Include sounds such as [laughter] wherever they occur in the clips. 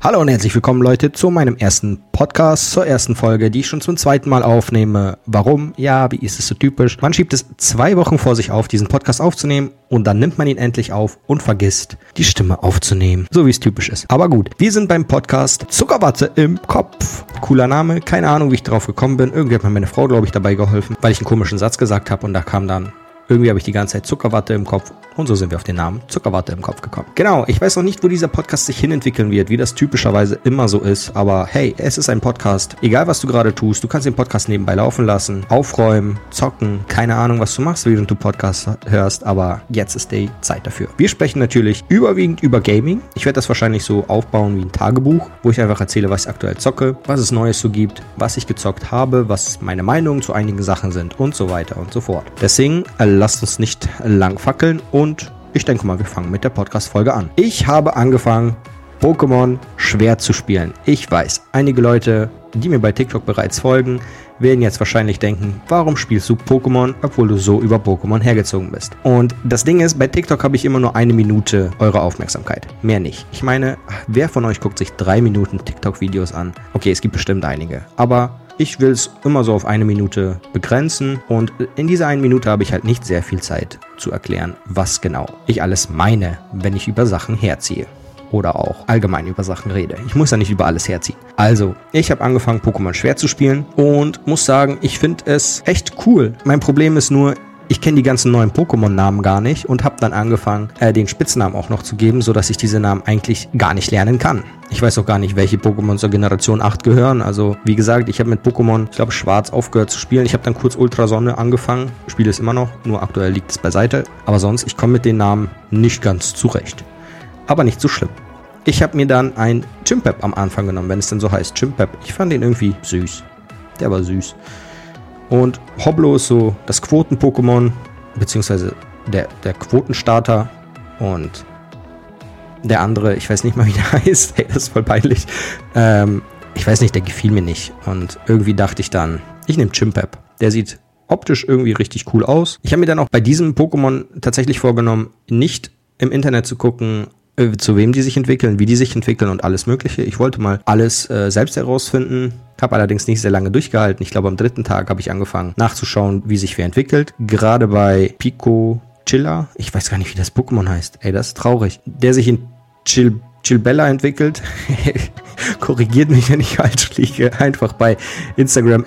Hallo und herzlich willkommen Leute zu meinem ersten Podcast, zur ersten Folge, die ich schon zum zweiten Mal aufnehme. Warum? Ja, wie ist es so typisch? Man schiebt es zwei Wochen vor sich auf, diesen Podcast aufzunehmen und dann nimmt man ihn endlich auf und vergisst, die Stimme aufzunehmen. So wie es typisch ist. Aber gut, wir sind beim Podcast Zuckerwatte im Kopf. Cooler Name, keine Ahnung, wie ich drauf gekommen bin. Irgendwie hat mir meine Frau, glaube ich, dabei geholfen, weil ich einen komischen Satz gesagt habe und da kam dann irgendwie habe ich die ganze Zeit Zuckerwatte im Kopf und so sind wir auf den Namen Zuckerwatte im Kopf gekommen. Genau, ich weiß noch nicht, wo dieser Podcast sich hinentwickeln wird, wie das typischerweise immer so ist, aber hey, es ist ein Podcast. Egal was du gerade tust, du kannst den Podcast nebenbei laufen lassen, aufräumen, zocken, keine Ahnung, was du machst, während du Podcast hörst, aber jetzt ist die Zeit dafür. Wir sprechen natürlich überwiegend über Gaming. Ich werde das wahrscheinlich so aufbauen wie ein Tagebuch, wo ich einfach erzähle, was ich aktuell zocke, was es Neues so gibt, was ich gezockt habe, was meine Meinungen zu einigen Sachen sind und so weiter und so fort. Deswegen lasst uns nicht lang fackeln und ich denke mal, wir fangen mit der Podcast-Folge an. Ich habe angefangen, Pokémon schwer zu spielen. Ich weiß, einige Leute, die mir bei TikTok bereits folgen, werden jetzt wahrscheinlich denken, warum spielst du Pokémon, obwohl du so über Pokémon hergezogen bist. Und das Ding ist, bei TikTok habe ich immer nur eine Minute eure Aufmerksamkeit. Mehr nicht. Ich meine, wer von euch guckt sich drei Minuten TikTok-Videos an? Okay, es gibt bestimmt einige. Aber ich will es immer so auf eine Minute begrenzen und in dieser einen Minute habe ich halt nicht sehr viel Zeit zu erklären, was genau ich alles meine, wenn ich über Sachen herziehe oder auch allgemein über Sachen rede. Ich muss ja nicht über alles herziehen. Also, ich habe angefangen, Pokémon schwer zu spielen und muss sagen, ich finde es echt cool. Mein Problem ist nur, ich kenne die ganzen neuen Pokémon-Namen gar nicht und habe dann angefangen, äh, den Spitznamen auch noch zu geben, sodass ich diese Namen eigentlich gar nicht lernen kann. Ich weiß auch gar nicht, welche Pokémon zur Generation 8 gehören. Also, wie gesagt, ich habe mit Pokémon, ich glaube, Schwarz aufgehört zu spielen. Ich habe dann kurz Ultrasonne angefangen, spiele es immer noch, nur aktuell liegt es beiseite. Aber sonst, ich komme mit den Namen nicht ganz zurecht. Aber nicht so schlimm. Ich habe mir dann ein Chimpep am Anfang genommen, wenn es denn so heißt, Chimpep. Ich fand den irgendwie süß. Der war süß. Und Hoblo ist so das Quoten-Pokémon, beziehungsweise der, der Quotenstarter. Und der andere, ich weiß nicht mal, [laughs] wie der heißt. Hey, das ist voll peinlich. Ähm, ich weiß nicht, der gefiel mir nicht. Und irgendwie dachte ich dann, ich nehme Chimpep. Der sieht optisch irgendwie richtig cool aus. Ich habe mir dann auch bei diesem Pokémon tatsächlich vorgenommen, nicht im Internet zu gucken, äh, zu wem die sich entwickeln, wie die sich entwickeln und alles Mögliche. Ich wollte mal alles äh, selbst herausfinden, habe allerdings nicht sehr lange durchgehalten. Ich glaube, am dritten Tag habe ich angefangen nachzuschauen, wie sich wer entwickelt. Gerade bei Pico Chilla, ich weiß gar nicht, wie das Pokémon heißt. Ey, das ist traurig. Der sich in Chill Chillbella entwickelt. [laughs] Korrigiert mich, wenn ich falsch liege. Einfach bei Instagram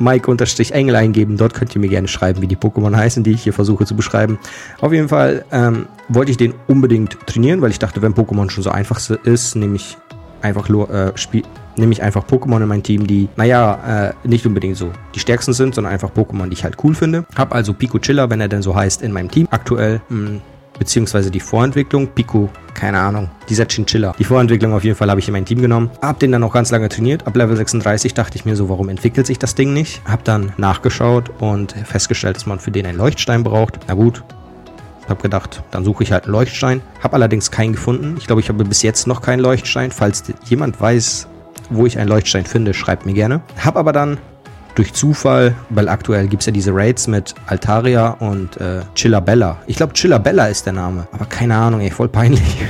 Mike-Engel eingeben. Dort könnt ihr mir gerne schreiben, wie die Pokémon heißen, die ich hier versuche zu beschreiben. Auf jeden Fall ähm, wollte ich den unbedingt trainieren, weil ich dachte, wenn Pokémon schon so einfach ist, nehme ich einfach äh, Spiel nehme ich einfach Pokémon in mein Team, die, naja, äh, nicht unbedingt so die stärksten sind, sondern einfach Pokémon, die ich halt cool finde. Hab also Pico Chiller, wenn er denn so heißt, in meinem Team. Aktuell mh, hm, beziehungsweise die Vorentwicklung. Pico, keine Ahnung, dieser Chinchilla. Die Vorentwicklung auf jeden Fall habe ich in mein Team genommen. Hab den dann auch ganz lange trainiert. Ab Level 36 dachte ich mir so, warum entwickelt sich das Ding nicht? Hab dann nachgeschaut und festgestellt, dass man für den einen Leuchtstein braucht. Na gut, hab gedacht, dann suche ich halt einen Leuchtstein. Hab allerdings keinen gefunden. Ich glaube, ich habe bis jetzt noch keinen Leuchtstein. Falls jemand weiß, wo ich einen Leuchtstein finde, schreibt mir gerne. Hab aber dann durch Zufall, weil aktuell gibt es ja diese Raids mit Altaria und äh, Chillabella. Ich glaube, Chillabella ist der Name, aber keine Ahnung, ey, voll peinlich.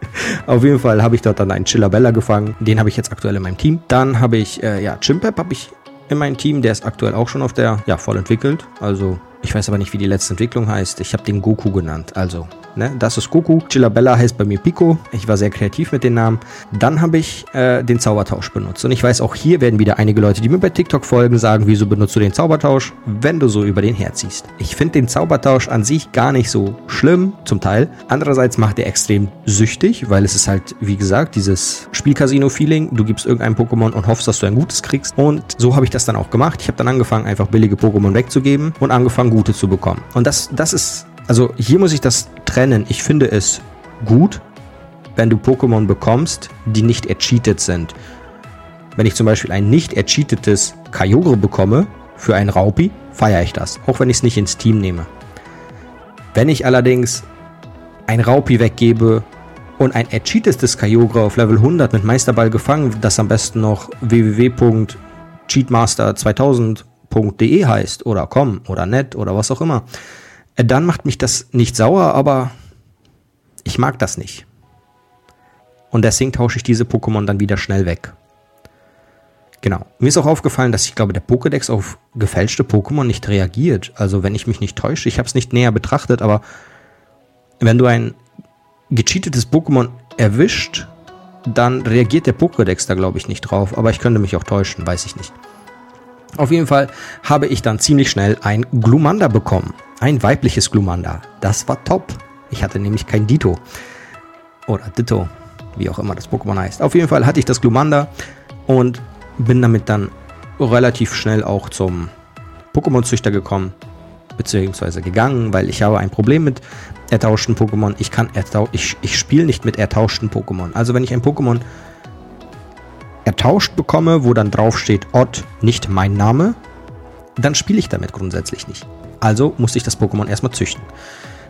[laughs] Auf jeden Fall habe ich dort dann einen Chillabella gefangen. Den habe ich jetzt aktuell in meinem Team. Dann habe ich, äh, ja, Chimpep habe ich in meinem Team. Der ist aktuell auch schon auf der, ja, voll entwickelt. Also, ich weiß aber nicht, wie die letzte Entwicklung heißt. Ich habe den Goku genannt. Also, Ne? Das ist Goku. Chillabella heißt bei mir Pico. Ich war sehr kreativ mit den Namen. Dann habe ich äh, den Zaubertausch benutzt. Und ich weiß, auch hier werden wieder einige Leute, die mir bei TikTok folgen, sagen, wieso benutzt du den Zaubertausch, wenn du so über den herziehst. Ich finde den Zaubertausch an sich gar nicht so schlimm, zum Teil. Andererseits macht er extrem süchtig, weil es ist halt, wie gesagt, dieses Spielcasino-Feeling. Du gibst irgendein Pokémon und hoffst, dass du ein gutes kriegst. Und so habe ich das dann auch gemacht. Ich habe dann angefangen, einfach billige Pokémon wegzugeben und angefangen, gute zu bekommen. Und das, das ist also hier muss ich das trennen. Ich finde es gut, wenn du Pokémon bekommst, die nicht ercheatet sind. Wenn ich zum Beispiel ein nicht ercheatetes Kyogre bekomme für einen Raupi, feiere ich das, auch wenn ich es nicht ins Team nehme. Wenn ich allerdings ein Raupi weggebe und ein ercheatetes Kyogre auf Level 100 mit Meisterball gefangen, das am besten noch www.cheatmaster2000.de heißt oder com oder net oder was auch immer, äh, dann macht mich das nicht sauer, aber ich mag das nicht. Und deswegen tausche ich diese Pokémon dann wieder schnell weg. Genau. Mir ist auch aufgefallen, dass ich glaube, der Pokédex auf gefälschte Pokémon nicht reagiert. Also wenn ich mich nicht täusche, ich habe es nicht näher betrachtet, aber wenn du ein gecheatetes Pokémon erwischt, dann reagiert der Pokédex da glaube ich nicht drauf. Aber ich könnte mich auch täuschen, weiß ich nicht. Auf jeden Fall habe ich dann ziemlich schnell ein Glumanda bekommen. Ein weibliches Glumanda. Das war top. Ich hatte nämlich kein Dito. Oder Ditto, wie auch immer das Pokémon heißt. Auf jeden Fall hatte ich das Glumanda und bin damit dann relativ schnell auch zum Pokémon-Züchter gekommen, beziehungsweise gegangen, weil ich habe ein Problem mit ertauschten Pokémon. Ich kann ertau ich, ich spiele nicht mit ertauschten Pokémon. Also wenn ich ein Pokémon ertauscht bekomme, wo dann drauf steht Odd, nicht mein Name, dann spiele ich damit grundsätzlich nicht. Also musste ich das Pokémon erstmal züchten.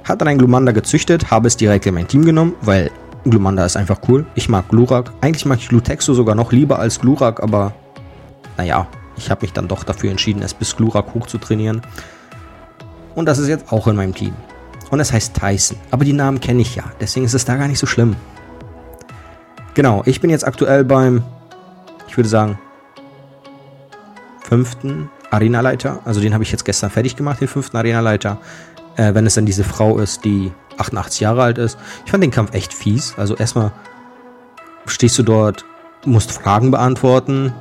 Hat dann ein Glumanda gezüchtet, habe es direkt in mein Team genommen, weil Glumanda ist einfach cool. Ich mag Glurak. Eigentlich mag ich Glutexo sogar noch lieber als Glurak, aber naja, ich habe mich dann doch dafür entschieden, es bis Glurak hoch zu trainieren. Und das ist jetzt auch in meinem Team. Und es heißt Tyson. Aber die Namen kenne ich ja, deswegen ist es da gar nicht so schlimm. Genau, ich bin jetzt aktuell beim, würde sagen, fünften Arenaleiter. Also den habe ich jetzt gestern fertig gemacht, den fünften Arenaleiter. Äh, wenn es dann diese Frau ist, die 88 Jahre alt ist. Ich fand den Kampf echt fies. Also erstmal stehst du dort, musst Fragen beantworten.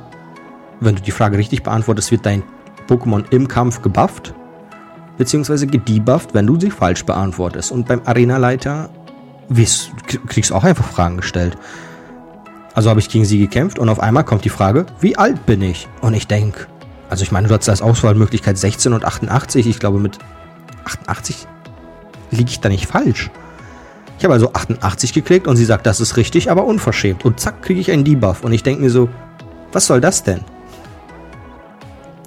Wenn du die Frage richtig beantwortest, wird dein Pokémon im Kampf gebufft. Beziehungsweise gedebufft, wenn du sie falsch beantwortest. Und beim Arenaleiter kriegst du auch einfach Fragen gestellt. Also habe ich gegen sie gekämpft und auf einmal kommt die Frage, wie alt bin ich? Und ich denke, also ich meine, du hast als Auswahlmöglichkeit 16 und 88. Ich glaube, mit 88 liege ich da nicht falsch. Ich habe also 88 geklickt und sie sagt, das ist richtig, aber unverschämt. Und zack, kriege ich einen Debuff. Und ich denke mir so, was soll das denn?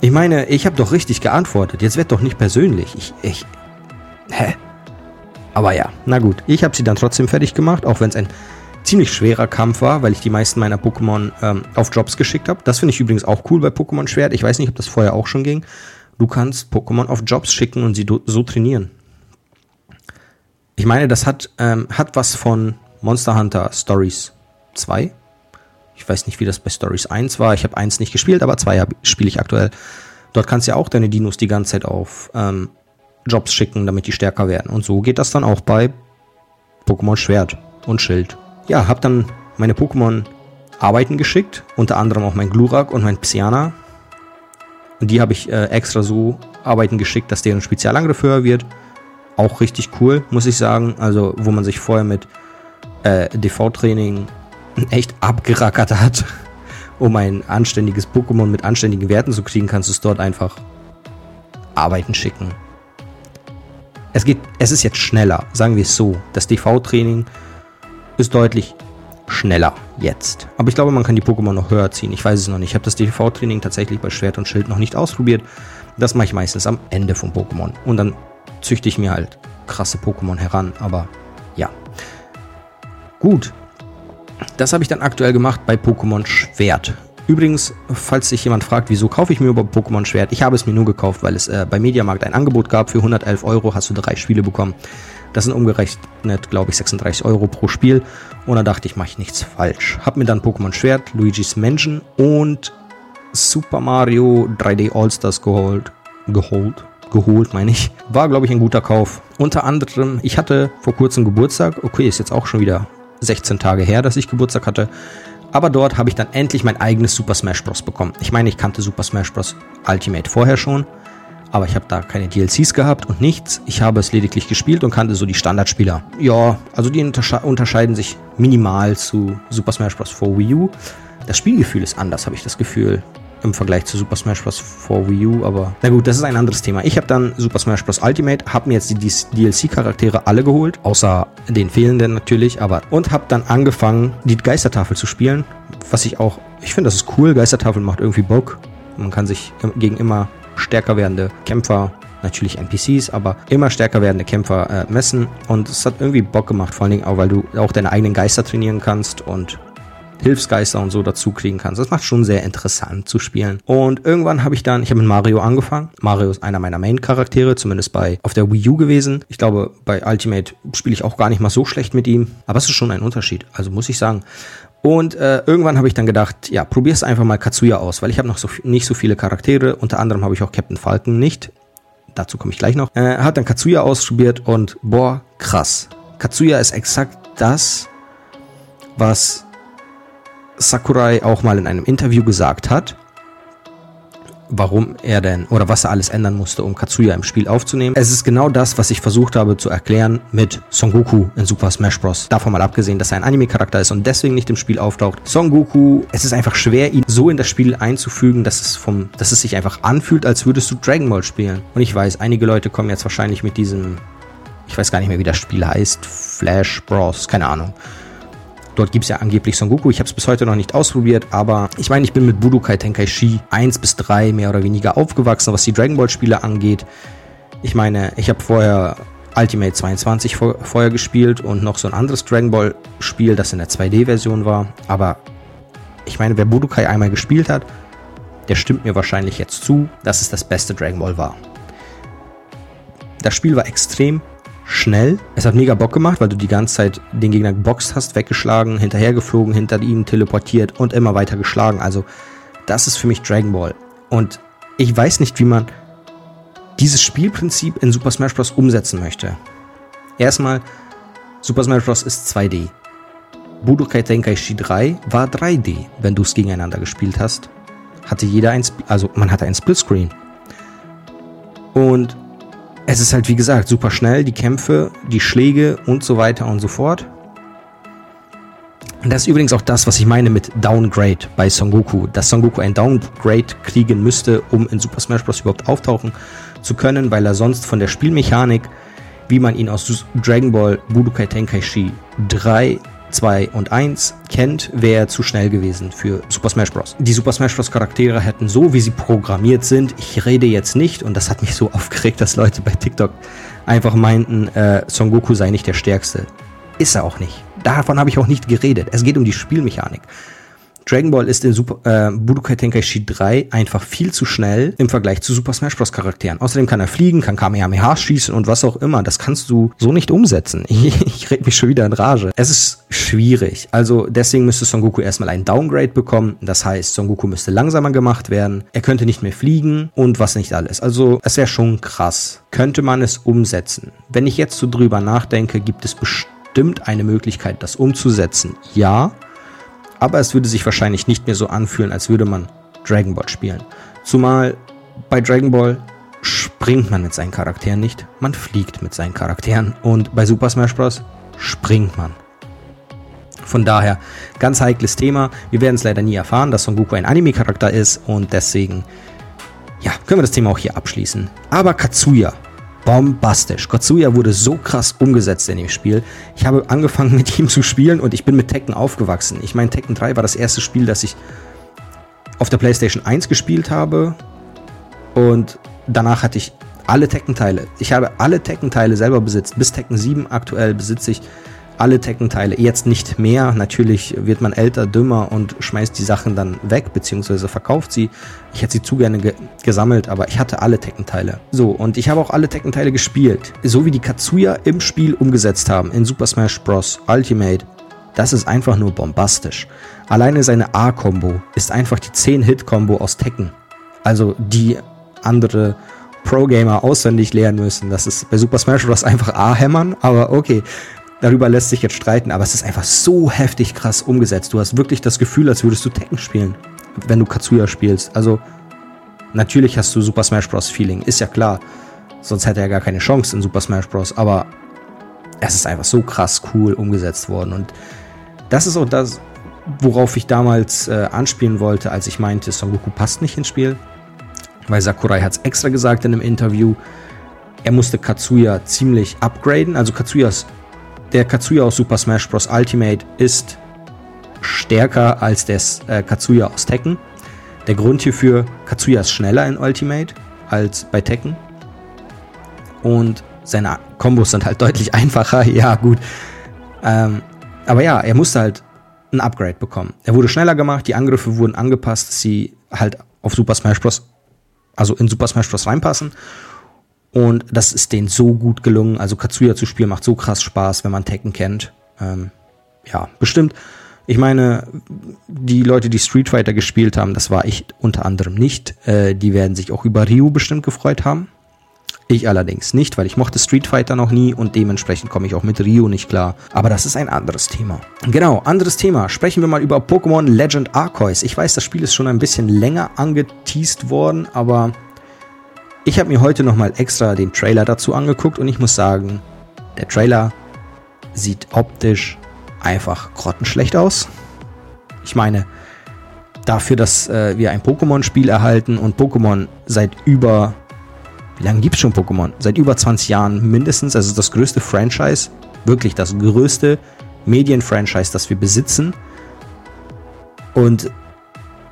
Ich meine, ich habe doch richtig geantwortet. Jetzt wird doch nicht persönlich. Ich, ich. Hä? Aber ja, na gut. Ich habe sie dann trotzdem fertig gemacht, auch wenn es ein ziemlich schwerer Kampf war, weil ich die meisten meiner Pokémon ähm, auf Jobs geschickt habe. Das finde ich übrigens auch cool bei Pokémon Schwert. Ich weiß nicht, ob das vorher auch schon ging. Du kannst Pokémon auf Jobs schicken und sie so trainieren. Ich meine, das hat, ähm, hat was von Monster Hunter Stories 2. Ich weiß nicht, wie das bei Stories 1 war. Ich habe 1 nicht gespielt, aber 2 spiele ich aktuell. Dort kannst du ja auch deine Dinos die ganze Zeit auf ähm, Jobs schicken, damit die stärker werden. Und so geht das dann auch bei Pokémon Schwert und Schild. Ja, hab dann meine Pokémon arbeiten geschickt, unter anderem auch mein Glurak und mein Psyana. Und die habe ich äh, extra so arbeiten geschickt, dass deren Spezialangriff höher wird auch richtig cool, muss ich sagen. Also, wo man sich vorher mit äh, DV-Training [laughs] echt abgerackert hat, [laughs] um ein anständiges Pokémon mit anständigen Werten zu kriegen, kannst du es dort einfach arbeiten schicken. Es geht, es ist jetzt schneller, sagen wir es so. Das DV-Training ist deutlich schneller jetzt. Aber ich glaube, man kann die Pokémon noch höher ziehen. Ich weiß es noch nicht. Ich habe das DV-Training tatsächlich bei Schwert und Schild noch nicht ausprobiert. Das mache ich meistens am Ende vom Pokémon. Und dann züchte ich mir halt krasse Pokémon heran. Aber ja. Gut. Das habe ich dann aktuell gemacht bei Pokémon Schwert. Übrigens, falls sich jemand fragt, wieso kaufe ich mir über Pokémon Schwert, ich habe es mir nur gekauft, weil es äh, bei Mediamarkt ein Angebot gab. Für 111 Euro hast du drei Spiele bekommen. Das sind umgerechnet, glaube ich, 36 Euro pro Spiel. Und da dachte ich, mache ich nichts falsch. Hab mir dann Pokémon Schwert, Luigi's Mansion und Super Mario 3D All-Stars geholt. Geholt geholt, meine ich. War, glaube ich, ein guter Kauf. Unter anderem, ich hatte vor kurzem Geburtstag. Okay, ist jetzt auch schon wieder 16 Tage her, dass ich Geburtstag hatte. Aber dort habe ich dann endlich mein eigenes Super Smash Bros. bekommen. Ich meine, ich kannte Super Smash Bros. Ultimate vorher schon, aber ich habe da keine DLCs gehabt und nichts. Ich habe es lediglich gespielt und kannte so die Standardspieler. Ja, also die untersche unterscheiden sich minimal zu Super Smash Bros. 4 Wii U. Das Spielgefühl ist anders, habe ich das Gefühl im Vergleich zu Super Smash Bros. 4 Wii U, aber na gut, das ist ein anderes Thema. Ich habe dann Super Smash Bros. Ultimate, habe mir jetzt die DLC-Charaktere alle geholt, außer den fehlenden natürlich, aber und habe dann angefangen, die Geistertafel zu spielen, was ich auch, ich finde, das ist cool. Geistertafel macht irgendwie Bock. Man kann sich gegen immer stärker werdende Kämpfer natürlich NPCs, aber immer stärker werdende Kämpfer äh, messen. Und es hat irgendwie Bock gemacht, vor allen Dingen auch, weil du auch deine eigenen Geister trainieren kannst und Hilfsgeister und so dazu kriegen kannst. Das macht schon sehr interessant zu spielen. Und irgendwann habe ich dann, ich habe mit Mario angefangen. Mario ist einer meiner Main-Charaktere, zumindest bei auf der Wii U gewesen. Ich glaube, bei Ultimate spiele ich auch gar nicht mal so schlecht mit ihm. Aber es ist schon ein Unterschied. Also muss ich sagen. Und äh, irgendwann habe ich dann gedacht, ja, probier's einfach mal Katsuya aus, weil ich habe noch so nicht so viele Charaktere. Unter anderem habe ich auch Captain Falcon nicht. Dazu komme ich gleich noch. Äh, hat dann Katsuya ausprobiert und boah, krass. Katsuya ist exakt das, was Sakurai auch mal in einem Interview gesagt hat warum er denn oder was er alles ändern musste, um Katsuya im Spiel aufzunehmen. Es ist genau das, was ich versucht habe zu erklären mit Son Goku in Super Smash Bros. Davon mal abgesehen, dass er ein Anime-Charakter ist und deswegen nicht im Spiel auftaucht. Son Goku, es ist einfach schwer, ihn so in das Spiel einzufügen, dass es vom, dass es sich einfach anfühlt, als würdest du Dragon Ball spielen. Und ich weiß, einige Leute kommen jetzt wahrscheinlich mit diesem, ich weiß gar nicht mehr, wie das Spiel heißt, Flash Bros, keine Ahnung Dort gibt es ja angeblich Son Goku. Ich habe es bis heute noch nicht ausprobiert, aber ich meine, ich bin mit Budokai Tenkaichi 1 bis 3 mehr oder weniger aufgewachsen, was die Dragon Ball Spiele angeht. Ich meine, ich habe vorher Ultimate 22 vor, vorher gespielt und noch so ein anderes Dragon Ball Spiel, das in der 2D-Version war. Aber ich meine, wer Budokai einmal gespielt hat, der stimmt mir wahrscheinlich jetzt zu, dass es das beste Dragon Ball war. Das Spiel war extrem schnell. Es hat mega Bock gemacht, weil du die ganze Zeit den Gegner geboxt hast, weggeschlagen, hinterhergeflogen, hinter ihm teleportiert und immer weiter geschlagen. Also das ist für mich Dragon Ball. Und ich weiß nicht, wie man dieses Spielprinzip in Super Smash Bros. umsetzen möchte. Erstmal, Super Smash Bros. ist 2D. Budokai Tenkaichi 3 war 3D, wenn du es gegeneinander gespielt hast. Hatte jeder ein, also man hatte ein Splitscreen. Und es ist halt, wie gesagt, super schnell, die Kämpfe, die Schläge und so weiter und so fort. Und das ist übrigens auch das, was ich meine mit Downgrade bei Son Goku. Dass Son Goku ein Downgrade kriegen müsste, um in Super Smash Bros. überhaupt auftauchen zu können, weil er sonst von der Spielmechanik, wie man ihn aus Dragon Ball Budokai Tenkaichi 3 2 und 1 kennt, wäre zu schnell gewesen für Super Smash Bros. Die Super Smash Bros. Charaktere hätten so, wie sie programmiert sind, ich rede jetzt nicht, und das hat mich so [laughs] aufgeregt, dass Leute bei TikTok einfach meinten, äh, Son Goku sei nicht der Stärkste. Ist er auch nicht. Davon habe ich auch nicht geredet. Es geht um die Spielmechanik. Dragon Ball ist in Super, äh, Budokai Tenkaichi 3 einfach viel zu schnell im Vergleich zu Super Smash Bros. Charakteren. Außerdem kann er fliegen, kann Kamehameha schießen und was auch immer. Das kannst du so nicht umsetzen. [laughs] Ich, ich red mich schon wieder in Rage. Es ist schwierig. Also deswegen müsste Son Goku erstmal ein Downgrade bekommen. Das heißt, Son Goku müsste langsamer gemacht werden. Er könnte nicht mehr fliegen und was nicht alles. Also es wäre schon krass. Könnte man es umsetzen? Wenn ich jetzt so drüber nachdenke, gibt es bestimmt eine Möglichkeit, das umzusetzen. Ja aber es würde sich wahrscheinlich nicht mehr so anfühlen, als würde man Dragon Ball spielen. Zumal bei Dragon Ball springt man mit seinen Charakteren nicht, man fliegt mit seinen Charakteren und bei Super Smash Bros. springt man. Von daher, ganz heikles Thema. Wir werden es leider nie erfahren, dass Son Goku ein Anime-Charakter ist und deswegen, ja, können wir das Thema auch hier abschließen. Aber Katsuya bombastisch. Katsuya wurde so krass umgesetzt in dem Spiel. Ich habe angefangen [laughs] mit ihm zu spielen und ich bin mit Tekken aufgewachsen. Ich meine, Tekken 3 war das erste Spiel, das ich auf der PlayStation 1 gespielt habe und danach hatte ich alle Tekken-Teile. Ich habe alle Tekken-Teile selber besitzt. Bis Tekken 7 aktuell besitze ich alle Tekken-Teile. Jetzt nicht mehr. Natürlich wird man älter, dümmer und schmeißt die Sachen dann weg, beziehungsweise verkauft sie. Ich hätte sie zu gerne ge gesammelt, aber ich hatte alle Tekken-Teile. So, und ich habe auch alle Tekken-Teile gespielt. So wie die Katsuya im Spiel umgesetzt haben, in Super Smash Bros. Ultimate. Das ist einfach nur bombastisch. Alleine seine A-Kombo ist einfach die 10-Hit-Kombo aus Tekken. Also die andere Pro-Gamer auswendig lernen müssen. Das ist bei Super Smash Bros. einfach A-Hämmern, aber okay. Darüber lässt sich jetzt streiten, aber es ist einfach so heftig krass umgesetzt. Du hast wirklich das Gefühl, als würdest du Tekken spielen, wenn du Katsuya spielst. Also, natürlich hast du Super Smash Bros. Feeling, ist ja klar. Sonst hätte er gar keine Chance in Super Smash Bros. Aber es ist einfach so krass cool umgesetzt worden. Und das ist auch das, worauf ich damals äh, anspielen wollte, als ich meinte, Son Goku passt nicht ins Spiel. Weil Sakurai hat es extra gesagt in einem Interview, er musste Katsuya ziemlich upgraden. Also Katsuyas der Katsuya aus Super Smash Bros. Ultimate ist stärker als der äh, Katsuya aus Tekken. Der Grund hierfür, Katsuya ist schneller in Ultimate als bei Tekken. Und seine Kombos sind halt deutlich [laughs] einfacher. Ja, gut. Ähm, aber ja, er musste halt ein Upgrade bekommen. Er wurde schneller gemacht, die Angriffe wurden angepasst, dass sie halt auf Super Smash Bros. also in Super Smash Bros. reinpassen. Und das ist denen so gut gelungen. Also Katsuya zu spielen macht so krass Spaß, wenn man Tekken kennt. Ähm, ja, bestimmt. Ich meine, die Leute, die Street Fighter gespielt haben, das war ich unter anderem nicht. Äh, die werden sich auch über Ryu bestimmt gefreut haben. Ich allerdings nicht, weil ich mochte Street Fighter noch nie und dementsprechend komme ich auch mit Ryu nicht klar. Aber das ist ein anderes Thema. Genau, anderes Thema. Sprechen wir mal über Pokémon Legend Arceus. Ich weiß, das Spiel ist schon ein bisschen länger angeteased worden, aber ich habe mir heute nochmal extra den Trailer dazu angeguckt und ich muss sagen, der Trailer sieht optisch einfach grottenschlecht aus. Ich meine, dafür, dass äh, wir ein Pokémon-Spiel erhalten und Pokémon seit über wie lange gibt es schon Pokémon? Seit über 20 Jahren mindestens. Also das größte Franchise, wirklich das größte Medienfranchise, das wir besitzen. Und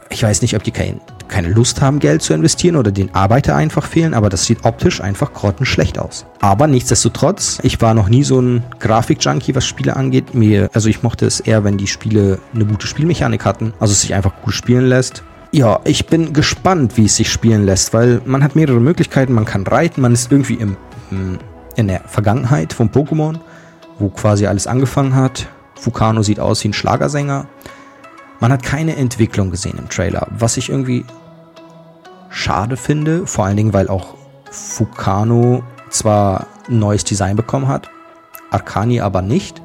ich weiß nicht, ob die kein, keine Lust haben, Geld zu investieren oder den Arbeiter einfach fehlen, aber das sieht optisch einfach grottenschlecht aus. Aber nichtsdestotrotz, ich war noch nie so ein Grafik-Junkie, was Spiele angeht. Mir, also ich mochte es eher, wenn die Spiele eine gute Spielmechanik hatten, also es sich einfach gut spielen lässt. Ja, ich bin gespannt, wie es sich spielen lässt, weil man hat mehrere Möglichkeiten. Man kann reiten, man ist irgendwie im, in der Vergangenheit vom Pokémon, wo quasi alles angefangen hat. Fukano sieht aus wie ein Schlagersänger. Man hat keine Entwicklung gesehen im Trailer, was ich irgendwie schade finde, vor allen Dingen, weil auch Fukano zwar ein neues Design bekommen hat, Arcani aber nicht.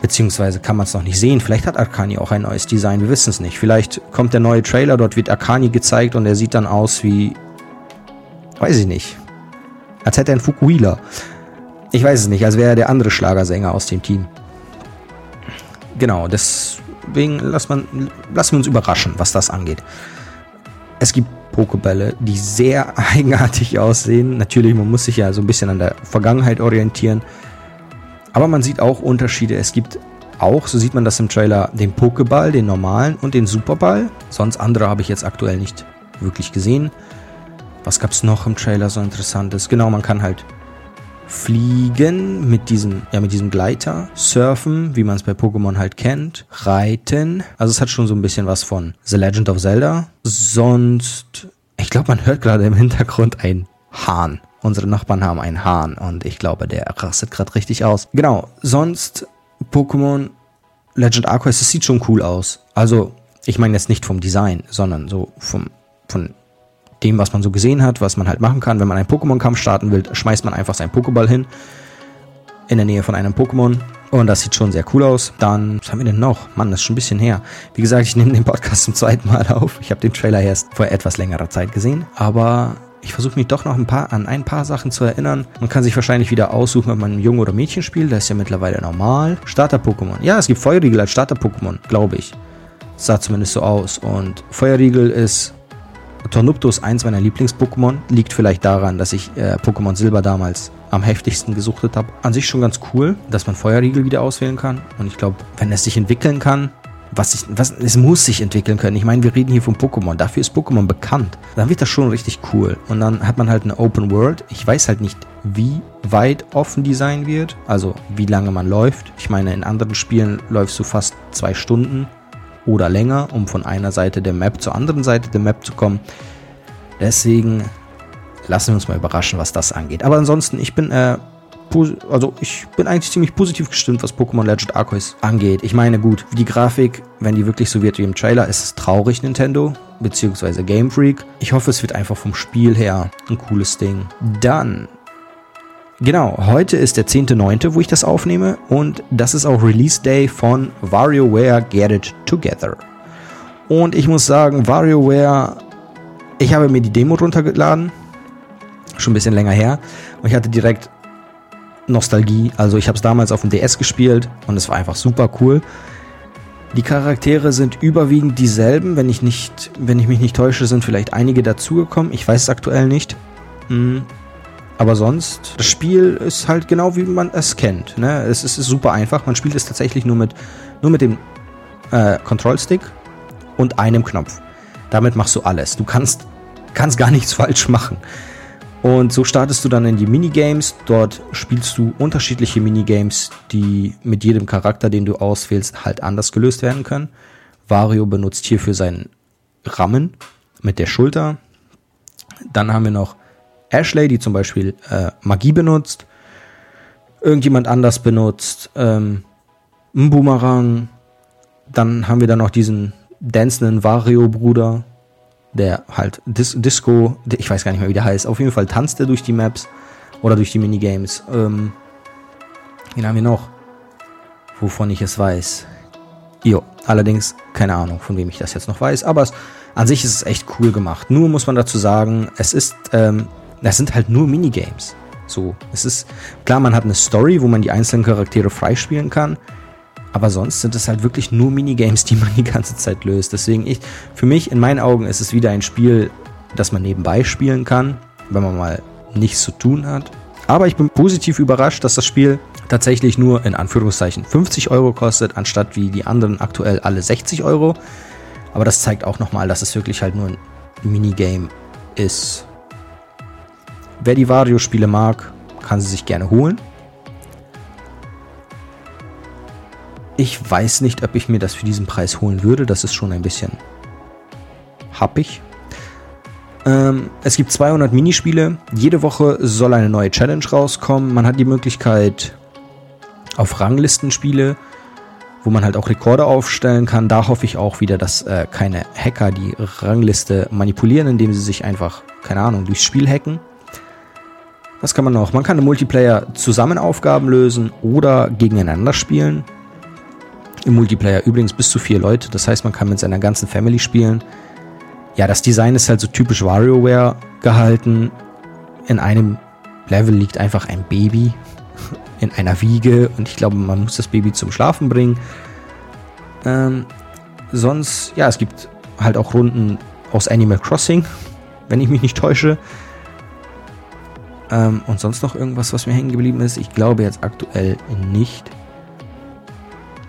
Beziehungsweise kann man es noch nicht sehen. Vielleicht hat Arcani auch ein neues Design, wir wissen es nicht. Vielleicht kommt der neue Trailer, dort wird Arcani gezeigt und er sieht dann aus wie. Weiß ich nicht. Als hätte er einen Fukuhila. Ich weiß es nicht, als wäre er der andere Schlagersänger aus dem Team. Genau, deswegen lassen, man, lassen wir uns überraschen, was das angeht. Es gibt Pokebälle, die sehr [laughs] eigenartig aussehen. Natürlich, man muss sich ja so ein bisschen an der Vergangenheit orientieren. Aber man sieht auch Unterschiede. Es gibt auch, so sieht man das im Trailer, den Pokéball, den normalen und den Superball. Sonst andere habe ich jetzt aktuell nicht wirklich gesehen. Was gab es noch im Trailer so interessantes? Genau, man kann halt fliegen mit diesem, ja, mit diesem Gleiter, surfen, wie man es bei Pokémon halt kennt, reiten. Also es hat schon so ein bisschen was von The Legend of Zelda. Sonst, ich glaube, man hört gerade im Hintergrund ein Hahn. Unsere Nachbarn haben einen Hahn und ich glaube, der rastet gerade richtig aus. Genau, sonst Pokémon Legend Arceus, es sieht schon cool aus. Also, ich meine jetzt nicht vom Design, sondern so vom, von dem, was man so gesehen hat, was man halt machen kann. Wenn man einen Pokémon-Kampf starten will, schmeißt man einfach seinen Pokéball hin in der Nähe von einem Pokémon. Und das sieht schon sehr cool aus. Dann, was haben wir denn noch? Mann, das ist schon ein bisschen her. Wie gesagt, ich nehme den Podcast [laughs] zum zweiten Mal auf. Ich habe den Trailer erst vor etwas längerer Zeit gesehen. Aber ich versuche mich doch noch ein paar, an ein paar Sachen zu erinnern. Man kann sich wahrscheinlich wieder aussuchen, ob man ein Junge oder Mädchen spielt. Das ist ja mittlerweile normal. Starter-Pokémon. Ja, es gibt Feuerriegel als Starter-Pokémon, glaube ich. Sah zumindest so aus. Und Feuerriegel ist Tornuptus, eins meiner Lieblings-Pokémon. Liegt vielleicht daran, dass ich äh, Pokémon Silber damals am heftigsten gesuchtet habe. An sich schon ganz cool, dass man Feuerriegel wieder auswählen kann. Und ich glaube, wenn es sich entwickeln kann, was, ich, was es muss sich entwickeln können. Ich meine, wir reden hier von Pokémon. Dafür ist Pokémon bekannt. Dann wird das schon richtig cool. Und dann hat man halt eine Open World. Ich weiß halt nicht, wie weit offen die sein wird. Also wie lange man läuft. Ich meine, in anderen Spielen läufst du fast zwei Stunden oder länger, um von einer Seite der Map zur anderen Seite der Map zu kommen. Deswegen lassen wir uns mal überraschen, was das angeht. Aber ansonsten, ich bin äh, also ich bin eigentlich ziemlich positiv gestimmt, was Pokémon Legend Arceus angeht. Ich meine, gut, die Grafik, wenn die wirklich so wird wie im Trailer, ist es traurig, Nintendo, beziehungsweise Game Freak. Ich hoffe, es wird einfach vom Spiel her ein cooles Ding. Dann Genau, heute ist der 10.9., wo ich das aufnehme und das ist auch Release Day von WarioWare Get It Together. Und ich muss sagen, WarioWare, ich habe mir die Demo runtergeladen, schon ein bisschen länger her, und ich hatte direkt Nostalgie. Also ich habe es damals auf dem DS gespielt und es war einfach super cool. Die Charaktere sind überwiegend dieselben, wenn ich nicht, wenn ich mich nicht täusche, sind vielleicht einige dazugekommen. Ich weiß es aktuell nicht. Hm. Aber sonst, das Spiel ist halt genau wie man es kennt. Ne? Es, ist, super einfach. Man spielt es tatsächlich nur mit, nur mit dem äh, Control-Stick und einem Knopf. Damit machst du alles. Du kannst, kannst gar nichts [laughs] falsch machen. Und so startest du dann in die Minigames. Dort spielst du unterschiedliche Minigames, die mit jedem Charakter, den du auswählst, halt anders gelöst werden können. Wario benutzt hierfür seinen Rammen mit der Schulter. Dann haben wir noch Ashley, die zum Beispiel äh, Magie benutzt. Irgendjemand anders benutzt ähm, einen Boomerang. Dann haben wir dann noch diesen dancenden Wario-Bruder, der halt Dis Disco, ich weiß gar nicht mehr, wie der heißt. Auf jeden Fall tanzt er durch die Maps oder durch die Minigames. Ähm, wen haben wir noch? Wovon ich es weiß. Jo, allerdings keine Ahnung, von wem ich das jetzt noch weiß. Aber es, an sich ist es echt cool gemacht. Nur muss man dazu sagen, es ist, ähm, das sind halt nur Minigames. So, es ist klar, man hat eine Story, wo man die einzelnen Charaktere freispielen kann. Aber sonst sind es halt wirklich nur Minigames, die man die ganze Zeit löst. Deswegen ich, für mich, in meinen Augen, ist es wieder ein Spiel, das man nebenbei spielen kann, wenn man mal nichts zu tun hat. Aber ich bin positiv überrascht, dass das Spiel tatsächlich nur in Anführungszeichen 50 Euro kostet, anstatt wie die anderen aktuell alle 60 Euro. Aber das zeigt auch nochmal, dass es wirklich halt nur ein Minigame ist. Wer die Wario-Spiele mag, kann sie sich gerne holen. Ich weiß nicht, ob ich mir das für diesen Preis holen würde. Das ist schon ein bisschen happig. Ähm, es gibt 200 Minispiele. Jede Woche soll eine neue Challenge rauskommen. Man hat die Möglichkeit auf Ranglistenspiele, wo man halt auch Rekorde aufstellen kann. Da hoffe ich auch wieder, dass äh, keine Hacker die Rangliste manipulieren, indem sie sich einfach, keine Ahnung, durchs Spiel hacken. Was kann man noch? Man kann im Multiplayer zusammen Aufgaben lösen oder gegeneinander spielen. Im Multiplayer übrigens bis zu vier Leute. Das heißt, man kann mit seiner ganzen Family spielen. Ja, das Design ist halt so typisch WarioWare gehalten. In einem Level liegt einfach ein Baby [laughs] in einer Wiege und ich glaube, man muss das Baby zum Schlafen bringen. Ähm, sonst, ja, es gibt halt auch Runden aus Animal Crossing, [laughs] wenn ich mich nicht täusche. Ähm, und sonst noch irgendwas, was mir hängen geblieben ist? Ich glaube jetzt aktuell nicht.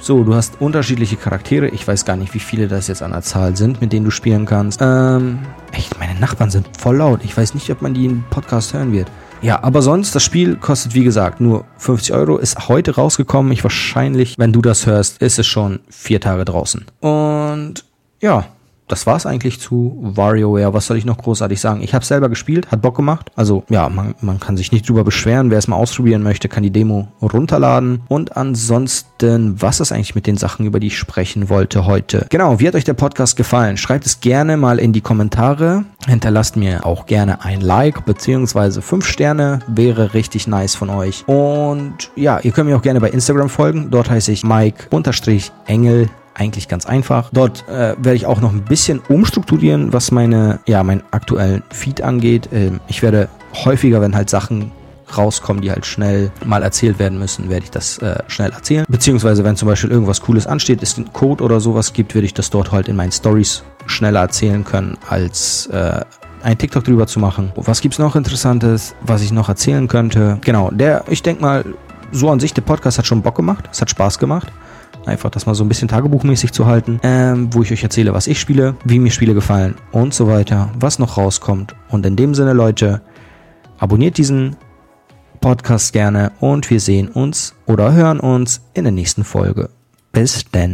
So, du hast unterschiedliche Charaktere. Ich weiß gar nicht, wie viele das jetzt an der Zahl sind, mit denen du spielen kannst. Ähm, echt, meine Nachbarn sind voll laut. Ich weiß nicht, ob man die im Podcast hören wird. Ja, aber sonst, das Spiel kostet wie gesagt nur 50 Euro, ist heute rausgekommen. Ich wahrscheinlich, wenn du das hörst, ist es schon vier Tage draußen. Und ja, das war's eigentlich zu WarioWare. Was soll ich noch großartig sagen? Ich habe selber gespielt, hat Bock gemacht. Also ja, man, man kann sich nicht drüber beschweren. Wer es mal ausprobieren möchte, kann die Demo runterladen. Und ansonsten, was ist eigentlich mit den Sachen, über die ich sprechen wollte heute? Genau, wie hat euch der Podcast gefallen? Schreibt es gerne mal in die Kommentare. Hinterlasst mir auch gerne ein Like beziehungsweise fünf Sterne. Wäre richtig nice von euch. Und ja, ihr könnt mir auch gerne bei Instagram folgen. Dort heiße ich Mike-Engel eigentlich ganz einfach. Dort äh, werde ich auch noch ein bisschen umstrukturieren, was meine, ja, meinen aktuellen Feed angeht. Ähm, ich werde häufiger, wenn halt Sachen rauskommen, die halt schnell mal erzählt werden müssen, werde ich das äh, schnell erzählen. Beziehungsweise, wenn zum Beispiel irgendwas Cooles ansteht, es ein Code oder sowas gibt, werde ich das dort halt in meinen Stories schneller erzählen können, als äh, ein TikTok drüber zu machen. Was gibt's noch Interessantes, was ich noch erzählen könnte? Genau, der, ich denke mal, so an sich, der Podcast hat schon Bock gemacht. Es hat Spaß gemacht. Einfach das mal so ein bisschen tagebuchmäßig zu halten, ähm, wo ich euch erzähle, was ich spiele, wie mir Spiele gefallen und so weiter, was noch rauskommt. Und in dem Sinne, Leute, abonniert diesen Podcast gerne und wir sehen uns oder hören uns in der nächsten Folge. Bis denn.